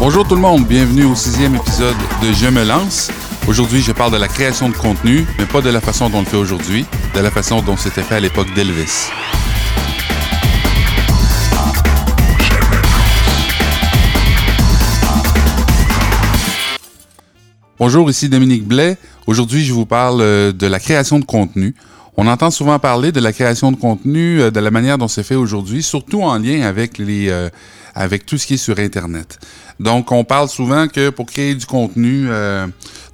Bonjour tout le monde, bienvenue au sixième épisode de Je me lance. Aujourd'hui, je parle de la création de contenu, mais pas de la façon dont on le fait aujourd'hui, de la façon dont c'était fait à l'époque d'Elvis. Bonjour, ici Dominique Blais. Aujourd'hui, je vous parle euh, de la création de contenu. On entend souvent parler de la création de contenu, euh, de la manière dont c'est fait aujourd'hui, surtout en lien avec les, euh, avec tout ce qui est sur Internet. Donc, on parle souvent que pour créer du contenu, euh,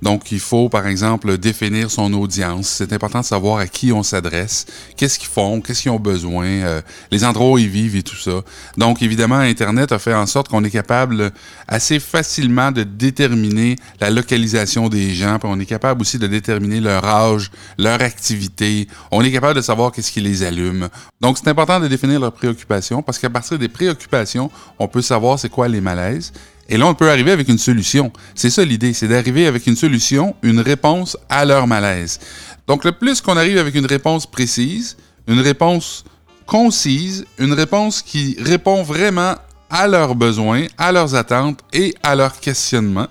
donc il faut, par exemple, définir son audience. C'est important de savoir à qui on s'adresse, qu'est-ce qu'ils font, qu'est-ce qu'ils ont besoin, euh, les endroits où ils vivent et tout ça. Donc, évidemment, Internet a fait en sorte qu'on est capable assez facilement de déterminer la localisation des gens, puis on est capable aussi de déterminer leur âge, leur activité. On est capable de savoir qu'est-ce qui les allume. Donc, c'est important de définir leurs préoccupations parce qu'à partir des préoccupations, on peut savoir c'est quoi les malaises. Et là, on peut arriver avec une solution. C'est ça l'idée, c'est d'arriver avec une solution, une réponse à leur malaise. Donc, le plus qu'on arrive avec une réponse précise, une réponse concise, une réponse qui répond vraiment à leurs besoins, à leurs attentes et à leurs questionnements,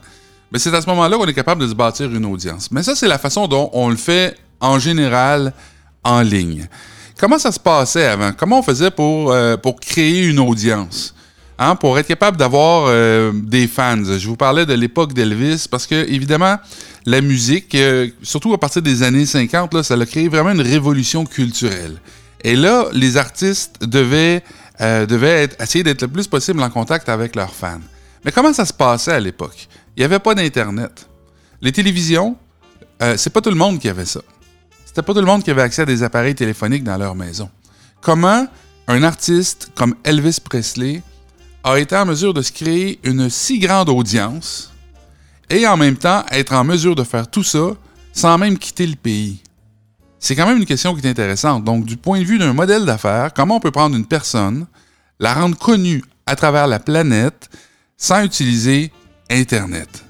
mais c'est à ce moment-là qu'on est capable de se bâtir une audience. Mais ça, c'est la façon dont on le fait en général en ligne. Comment ça se passait avant? Comment on faisait pour, euh, pour créer une audience? Hein, pour être capable d'avoir euh, des fans. Je vous parlais de l'époque d'Elvis parce que, évidemment, la musique, euh, surtout à partir des années 50, là, ça a créé vraiment une révolution culturelle. Et là, les artistes devaient, euh, devaient essayer d'être le plus possible en contact avec leurs fans. Mais comment ça se passait à l'époque? Il n'y avait pas d'Internet. Les télévisions, c'est pas tout le monde qui avait ça. C'était pas tout le monde qui avait accès à des appareils téléphoniques dans leur maison. Comment un artiste comme Elvis Presley a été en mesure de se créer une si grande audience et en même temps être en mesure de faire tout ça sans même quitter le pays? C'est quand même une question qui est intéressante. Donc, du point de vue d'un modèle d'affaires, comment on peut prendre une personne, la rendre connue à travers la planète sans utiliser Internet?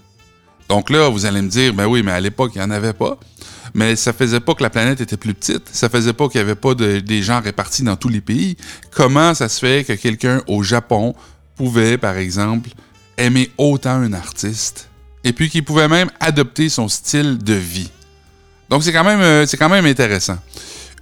Donc là, vous allez me dire, ben oui, mais à l'époque, il n'y en avait pas. Mais ça faisait pas que la planète était plus petite. Ça faisait pas qu'il n'y avait pas de, des gens répartis dans tous les pays. Comment ça se fait que quelqu'un au Japon pouvait, par exemple, aimer autant un artiste et puis qu'il pouvait même adopter son style de vie. Donc c'est quand même euh, c'est quand même intéressant.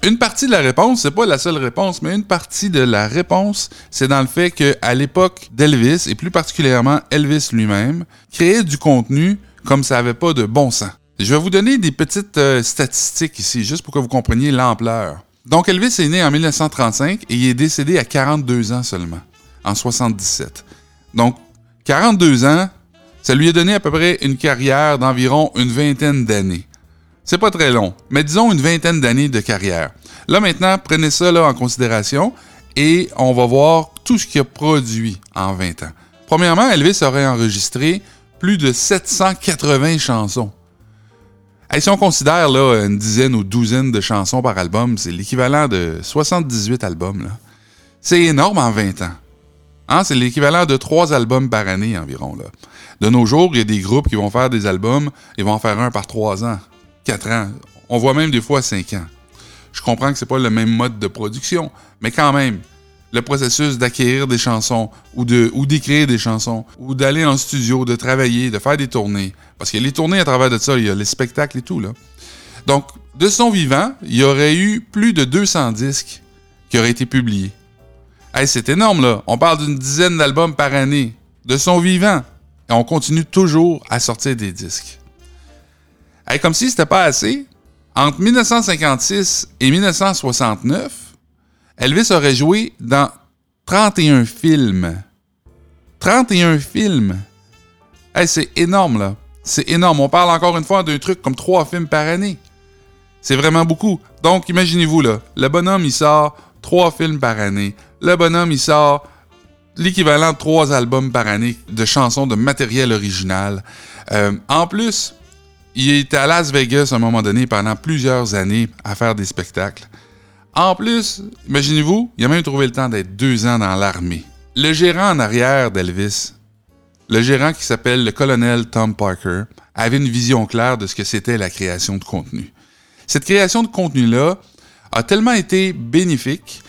Une partie de la réponse, c'est pas la seule réponse, mais une partie de la réponse, c'est dans le fait qu'à l'époque d'Elvis, et plus particulièrement Elvis lui-même, créait du contenu comme ça n'avait pas de bon sens. Je vais vous donner des petites euh, statistiques ici, juste pour que vous compreniez l'ampleur. Donc Elvis est né en 1935 et il est décédé à 42 ans seulement en 77. Donc, 42 ans, ça lui a donné à peu près une carrière d'environ une vingtaine d'années. C'est pas très long, mais disons une vingtaine d'années de carrière. Là maintenant, prenez ça en considération et on va voir tout ce qu'il a produit en 20 ans. Premièrement, Elvis aurait enregistré plus de 780 chansons. Et si on considère là, une dizaine ou douzaine de chansons par album, c'est l'équivalent de 78 albums. C'est énorme en 20 ans. Hein, c'est l'équivalent de trois albums par année environ. De nos jours, il y a des groupes qui vont faire des albums, ils vont en faire un par trois ans, quatre ans. On voit même des fois cinq ans. Je comprends que c'est pas le même mode de production, mais quand même, le processus d'acquérir des chansons ou de ou d'écrire des chansons ou d'aller en studio, de travailler, de faire des tournées, parce qu'il y a les tournées à travers de ça, il y a les spectacles et tout. Donc, de son vivant, il y aurait eu plus de 200 disques qui auraient été publiés. Hey, c'est énorme, là. On parle d'une dizaine d'albums par année, de son vivant. Et on continue toujours à sortir des disques. Hey, comme si c'était pas assez, entre 1956 et 1969, Elvis aurait joué dans 31 films. 31 films. Hey, c'est énorme, là. C'est énorme. On parle encore une fois d'un truc comme 3 films par année. C'est vraiment beaucoup. Donc, imaginez-vous, là. Le bonhomme, il sort 3 films par année le bonhomme, il sort l'équivalent de trois albums par année de chansons de matériel original. Euh, en plus, il était à Las Vegas à un moment donné pendant plusieurs années à faire des spectacles. En plus, imaginez-vous, il a même trouvé le temps d'être deux ans dans l'armée. Le gérant en arrière d'Elvis, le gérant qui s'appelle le colonel Tom Parker, avait une vision claire de ce que c'était la création de contenu. Cette création de contenu-là a tellement été bénéfique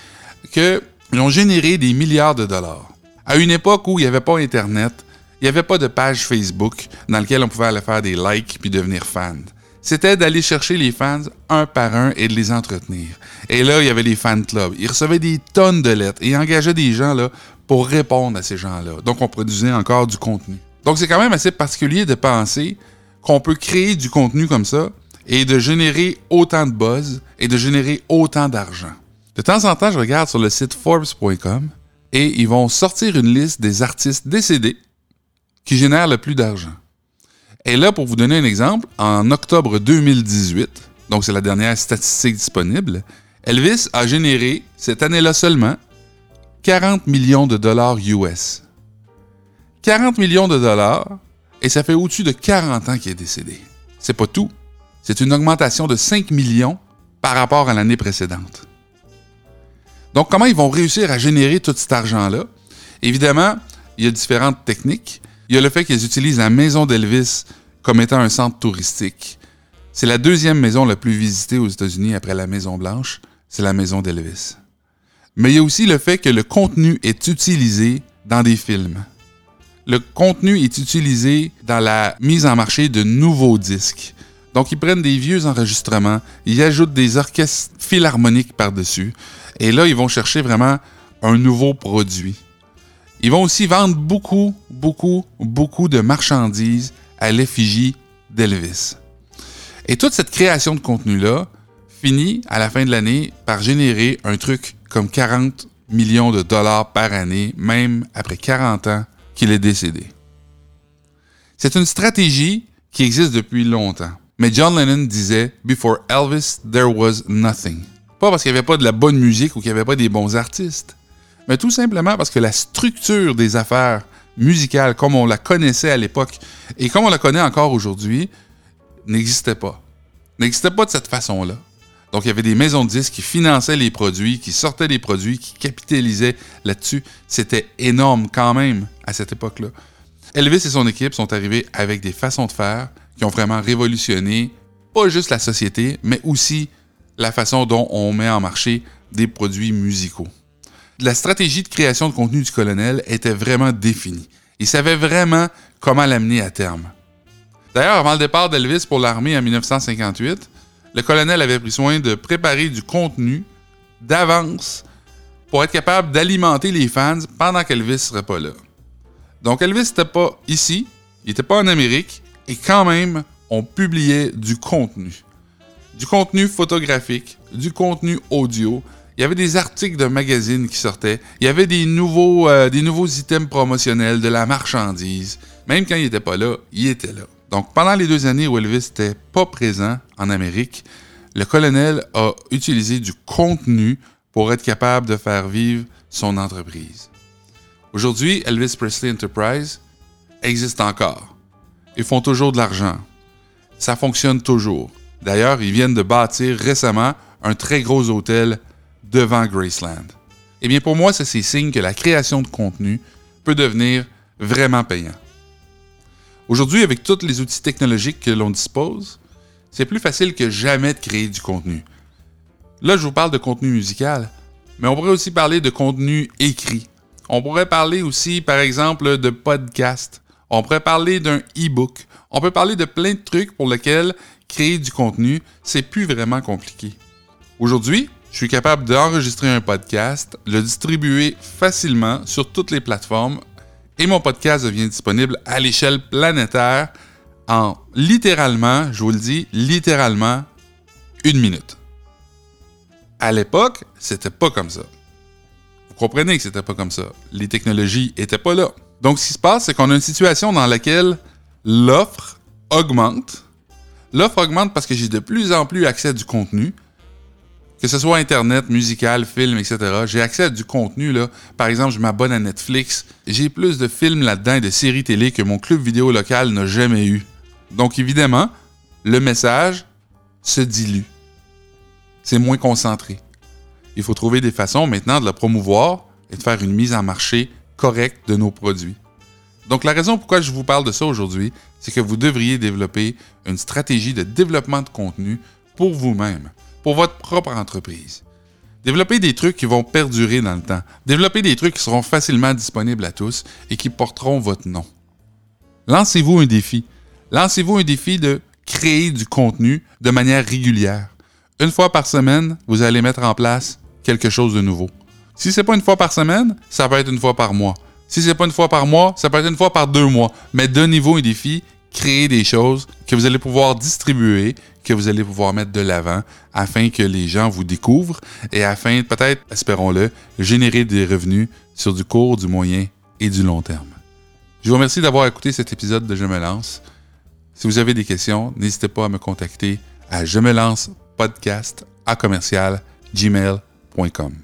que ils ont généré des milliards de dollars. À une époque où il n'y avait pas Internet, Il n'y avait pas de page Facebook dans laquelle on pouvait aller faire des likes puis devenir fan. C'était d'aller chercher les fans un par un et de les entretenir. Et là, il y avait les fan clubs. Ils recevaient des tonnes de lettres et engageaient des gens là, pour répondre à ces gens-là. Donc, on produisait encore du contenu. Donc, c'est quand même assez particulier de penser qu'on peut créer du contenu comme ça et de générer autant de buzz et de générer autant d'argent. De temps en temps, je regarde sur le site Forbes.com et ils vont sortir une liste des artistes décédés qui génèrent le plus d'argent. Et là, pour vous donner un exemple, en octobre 2018, donc c'est la dernière statistique disponible, Elvis a généré, cette année-là seulement, 40 millions de dollars US. 40 millions de dollars, et ça fait au-dessus de 40 ans qu'il est décédé. C'est pas tout. C'est une augmentation de 5 millions par rapport à l'année précédente. Donc, comment ils vont réussir à générer tout cet argent-là? Évidemment, il y a différentes techniques. Il y a le fait qu'ils utilisent la maison d'Elvis comme étant un centre touristique. C'est la deuxième maison la plus visitée aux États-Unis après la Maison Blanche, c'est la maison d'Elvis. Mais il y a aussi le fait que le contenu est utilisé dans des films. Le contenu est utilisé dans la mise en marché de nouveaux disques. Donc, ils prennent des vieux enregistrements, ils ajoutent des orchestres philharmoniques par-dessus, et là, ils vont chercher vraiment un nouveau produit. Ils vont aussi vendre beaucoup, beaucoup, beaucoup de marchandises à l'effigie d'Elvis. Et toute cette création de contenu-là finit à la fin de l'année par générer un truc comme 40 millions de dollars par année, même après 40 ans qu'il est décédé. C'est une stratégie qui existe depuis longtemps. Mais John Lennon disait Before Elvis, there was nothing. Pas parce qu'il n'y avait pas de la bonne musique ou qu'il n'y avait pas des bons artistes, mais tout simplement parce que la structure des affaires musicales, comme on la connaissait à l'époque et comme on la connaît encore aujourd'hui, n'existait pas. N'existait pas de cette façon-là. Donc, il y avait des maisons de disques qui finançaient les produits, qui sortaient des produits, qui capitalisaient là-dessus. C'était énorme quand même à cette époque-là. Elvis et son équipe sont arrivés avec des façons de faire qui ont vraiment révolutionné pas juste la société, mais aussi la façon dont on met en marché des produits musicaux. La stratégie de création de contenu du colonel était vraiment définie. Il savait vraiment comment l'amener à terme. D'ailleurs, avant le départ d'Elvis pour l'armée en 1958, le colonel avait pris soin de préparer du contenu d'avance pour être capable d'alimenter les fans pendant qu'Elvis ne serait pas là. Donc Elvis n'était pas ici, il n'était pas en Amérique, et quand même, on publiait du contenu. Du contenu photographique, du contenu audio. Il y avait des articles de magazines qui sortaient. Il y avait des nouveaux, euh, des nouveaux items promotionnels, de la marchandise. Même quand il n'était pas là, il était là. Donc, pendant les deux années où Elvis n'était pas présent en Amérique, le colonel a utilisé du contenu pour être capable de faire vivre son entreprise. Aujourd'hui, Elvis Presley Enterprise existe encore. Ils font toujours de l'argent. Ça fonctionne toujours. D'ailleurs, ils viennent de bâtir récemment un très gros hôtel devant Graceland. Eh bien, pour moi, c'est ces signes que la création de contenu peut devenir vraiment payant. Aujourd'hui, avec tous les outils technologiques que l'on dispose, c'est plus facile que jamais de créer du contenu. Là, je vous parle de contenu musical, mais on pourrait aussi parler de contenu écrit. On pourrait parler aussi, par exemple, de podcast. On pourrait parler d'un e-book. On peut parler de plein de trucs pour lesquels créer du contenu, c'est plus vraiment compliqué. Aujourd'hui, je suis capable d'enregistrer un podcast, le distribuer facilement sur toutes les plateformes et mon podcast devient disponible à l'échelle planétaire en littéralement, je vous le dis, littéralement une minute. À l'époque, c'était pas comme ça. Vous comprenez que c'était pas comme ça. Les technologies étaient pas là. Donc, ce qui se passe, c'est qu'on a une situation dans laquelle l'offre augmente. L'offre augmente parce que j'ai de plus en plus accès à du contenu, que ce soit Internet, musical, film, etc. J'ai accès à du contenu. Là. Par exemple, je m'abonne à Netflix. J'ai plus de films là-dedans et de séries télé que mon club vidéo local n'a jamais eu. Donc, évidemment, le message se dilue. C'est moins concentré. Il faut trouver des façons maintenant de le promouvoir et de faire une mise en marché correct de nos produits. Donc la raison pourquoi je vous parle de ça aujourd'hui, c'est que vous devriez développer une stratégie de développement de contenu pour vous-même, pour votre propre entreprise. Développer des trucs qui vont perdurer dans le temps. Développer des trucs qui seront facilement disponibles à tous et qui porteront votre nom. Lancez-vous un défi. Lancez-vous un défi de créer du contenu de manière régulière. Une fois par semaine, vous allez mettre en place quelque chose de nouveau. Si c'est pas une fois par semaine, ça peut être une fois par mois. Si c'est pas une fois par mois, ça peut être une fois par deux mois. Mais donnez-vous un défi, créez des choses que vous allez pouvoir distribuer, que vous allez pouvoir mettre de l'avant afin que les gens vous découvrent et afin, peut-être, espérons-le, générer des revenus sur du court, du moyen et du long terme. Je vous remercie d'avoir écouté cet épisode de Je me lance. Si vous avez des questions, n'hésitez pas à me contacter à je me lance podcast à commercial gmail.com.